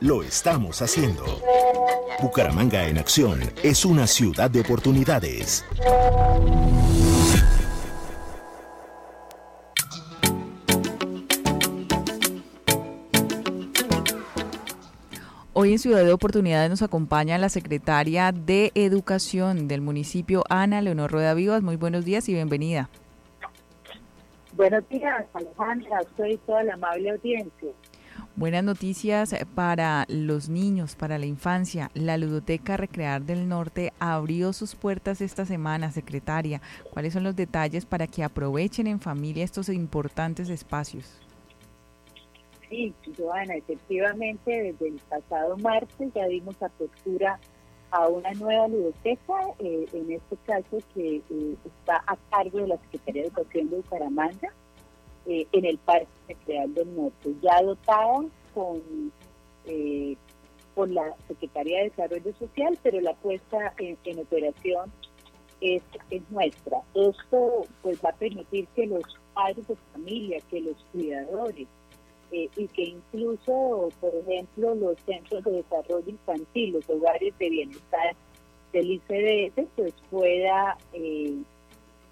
lo estamos haciendo. Bucaramanga en acción es una ciudad de oportunidades. Hoy en Ciudad de Oportunidades nos acompaña la secretaria de Educación del municipio, Ana Leonor Rueda Vivas. Muy buenos días y bienvenida. Buenos días, Alejandra, soy toda la amable audiencia. Buenas noticias para los niños, para la infancia. La Ludoteca Recrear del Norte abrió sus puertas esta semana, secretaria. ¿Cuáles son los detalles para que aprovechen en familia estos importantes espacios? Sí, Joana, efectivamente desde el pasado martes ya dimos apertura a una nueva ludoteca, eh, en este caso que eh, está a cargo de la Secretaría de Educación de Bucaramanga, eh, en el Parque Recreal del Norte, ya dotada con, por la Secretaría de Desarrollo Social, pero la puesta en, en operación es, es, nuestra. Esto pues va a permitir que los padres de familia, que los cuidadores, eh, y que incluso, por ejemplo, los centros de desarrollo infantil, los hogares de bienestar del ICDS, pues pueda eh,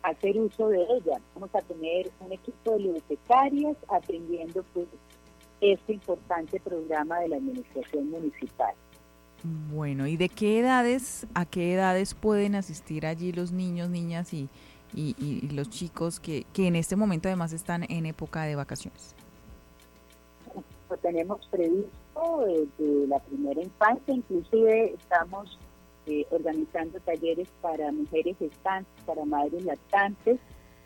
hacer uso de ella. Vamos a tener un equipo de bibliotecarias atendiendo pues este importante programa de la administración municipal. Bueno, ¿y de qué edades, a qué edades pueden asistir allí los niños, niñas y, y, los chicos que, que en este momento además están en época de vacaciones? tenemos previsto desde la primera infancia, inclusive estamos eh, organizando talleres para mujeres gestantes, para madres lactantes,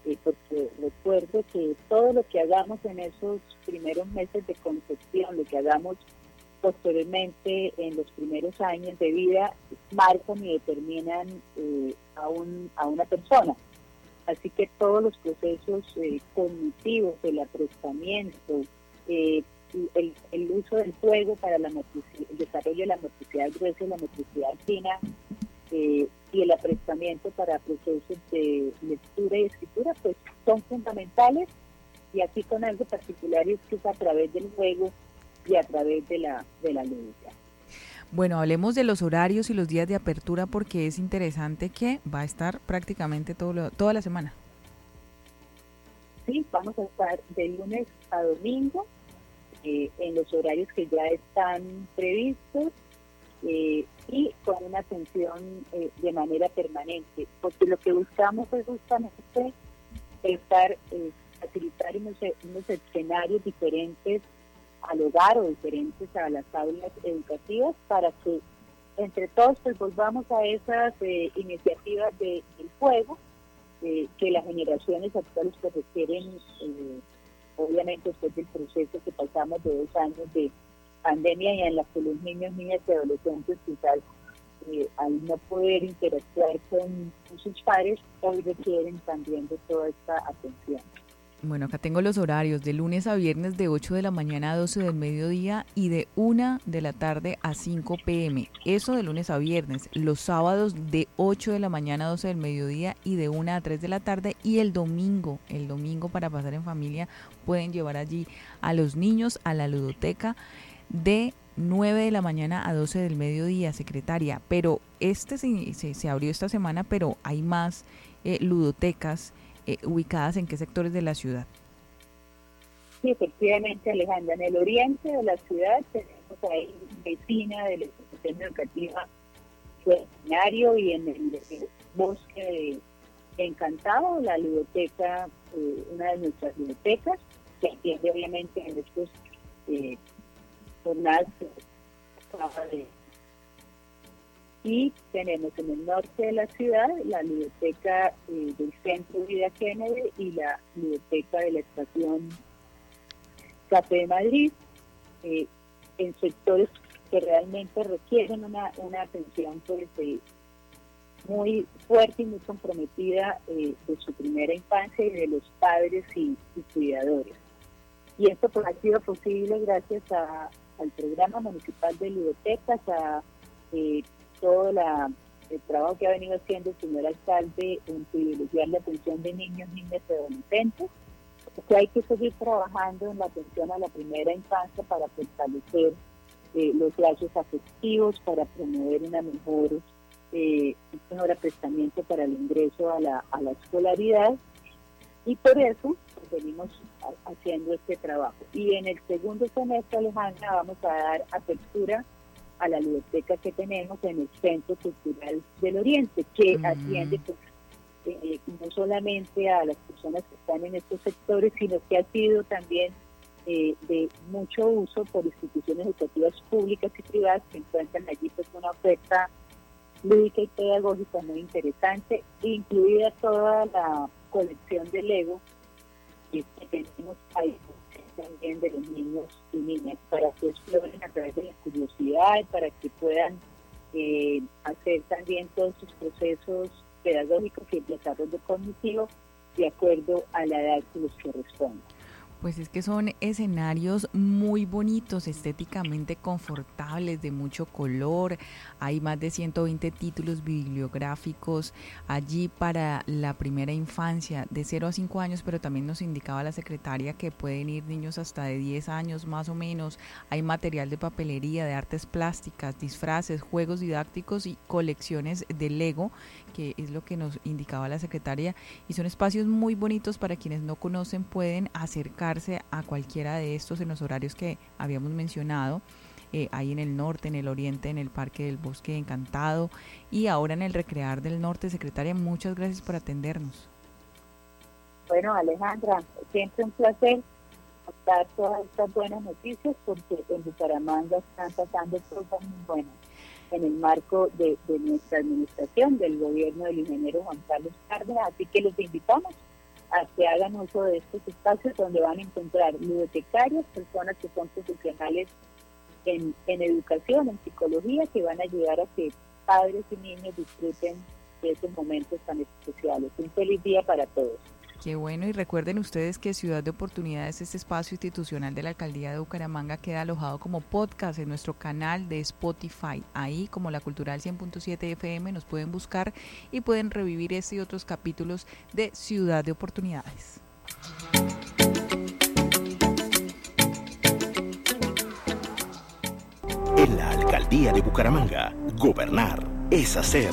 eh, porque recuerdo que todo lo que hagamos en esos primeros meses de concepción, lo que hagamos posteriormente en los primeros años de vida, marcan y determinan eh, a, un, a una persona. Así que todos los procesos cognitivos, el aprestamiento, eh, el, uso del juego para la el desarrollo de la motricidad gruesa y la motricidad fina eh, y el aprestamiento para procesos de lectura y escritura, pues son fundamentales y aquí con algo particular es que es a través del juego y a través de la, de la lúdica. Bueno, hablemos de los horarios y los días de apertura porque es interesante que va a estar prácticamente todo toda la semana. Sí, vamos a estar de lunes a domingo eh, en los horarios que ya están previstos eh, y con una atención eh, de manera permanente, porque lo que buscamos es justamente estar, facilitar unos, unos escenarios diferentes al hogar o diferentes a las aulas educativas para que entre todos pues volvamos a esas iniciativas de, del juego que las generaciones actuales pues requieren obviamente después del proceso que pasamos de dos años de pandemia y en la que los niños, niñas y adolescentes quizás eh, al no poder interactuar con, sus padres, hoy requieren también de toda esta atención. Bueno, acá tengo los horarios de lunes a viernes de 8 de la mañana a 12 del mediodía y de 1 de la tarde a 5 pm. Eso de lunes a viernes. Los sábados de 8 de la mañana a 12 del mediodía y de 1 a 3 de la tarde. Y el domingo, el domingo para pasar en familia, pueden llevar allí a los niños a la ludoteca de 9 de la mañana a 12 del mediodía, secretaria. Pero este se, se, abrió esta semana, pero hay más eh, ludotecas eh, ubicadas en qué sectores de la ciudad? Sí, efectivamente, Alejandra. En el oriente de la ciudad tenemos ahí vecina de la institución educativa escenario y en el, bosque Encantado, la biblioteca, eh, una de nuestras bibliotecas, que atiende obviamente en estos eh, jornadas de y tenemos en el norte de la ciudad la biblioteca eh, del Centro Vida Kennedy y la biblioteca de la estación Café de Madrid, eh, en sectores que realmente requieren una, una atención pues, muy fuerte y muy comprometida eh, de su primera infancia y de los padres y, cuidadores. Y esto pues, ha sido posible gracias al programa municipal de bibliotecas, a todo la, el trabajo que ha venido haciendo el señor alcalde en privilegiar la atención de niños, niñas y adolescentes, que hay que seguir trabajando en la atención a la primera infancia para fortalecer eh, los lazos afectivos, para promover una mejor, eh, un mejor aprestamiento para el ingreso a la, a la escolaridad y por eso pues, venimos haciendo este trabajo. Y en el segundo semestre, Alejandra, vamos a dar apertura a la biblioteca que tenemos en el Centro Cultural del Oriente, que mm. atiende pues, eh, no solamente a las personas que están en estos sectores, sino que ha sido también eh, de mucho uso por instituciones educativas públicas y privadas que encuentran allí pues una oferta lúdica y pedagógica muy interesante, incluida toda la colección de Lego que tenemos ahí también de los niños y niñas para que exploren a través de la curiosidad, para que puedan eh, hacer también todos sus procesos pedagógicos y el desarrollo cognitivo de acuerdo a la edad que les corresponde. Pues es que son escenarios muy bonitos, estéticamente confortables, de mucho color. Hay más de 120 títulos bibliográficos allí para la primera infancia, de 0 a 5 años, pero también nos indicaba la secretaria que pueden ir niños hasta de 10 años más o menos. Hay material de papelería, de artes plásticas, disfraces, juegos didácticos y colecciones de Lego, que es lo que nos indicaba la secretaria. Y son espacios muy bonitos para quienes no conocen, pueden acercar a cualquiera de estos en los horarios que habíamos mencionado. Eh, en el norte, en el oriente, en el Parque del Bosque Encantado y ahora en el Recrear del Norte. Secretaria, muchas gracias por atendernos. Bueno, Alejandra, siempre un placer dar todas estas buenas noticias porque en Bucaramanga están pasando cosas muy buenas en el marco de, de nuestra administración, del gobierno del ingeniero Juan Carlos Cárdenas. Así que los invitamos a que hagan uso de estos espacios donde van a encontrar bibliotecarios, personas que son profesionales en, en educación, en psicología, que van a ayudar a que padres y niños disfruten de esos momentos tan especiales. Un feliz día para todos. Qué bueno, y recuerden ustedes que Ciudad de Oportunidades, este espacio institucional de la Alcaldía de Bucaramanga, queda alojado como podcast en nuestro canal de Spotify. Ahí, como la Cultural 100.7 FM, nos pueden buscar y pueden revivir este y otros capítulos de Ciudad de Oportunidades. En la Alcaldía de Bucaramanga, gobernar es hacer.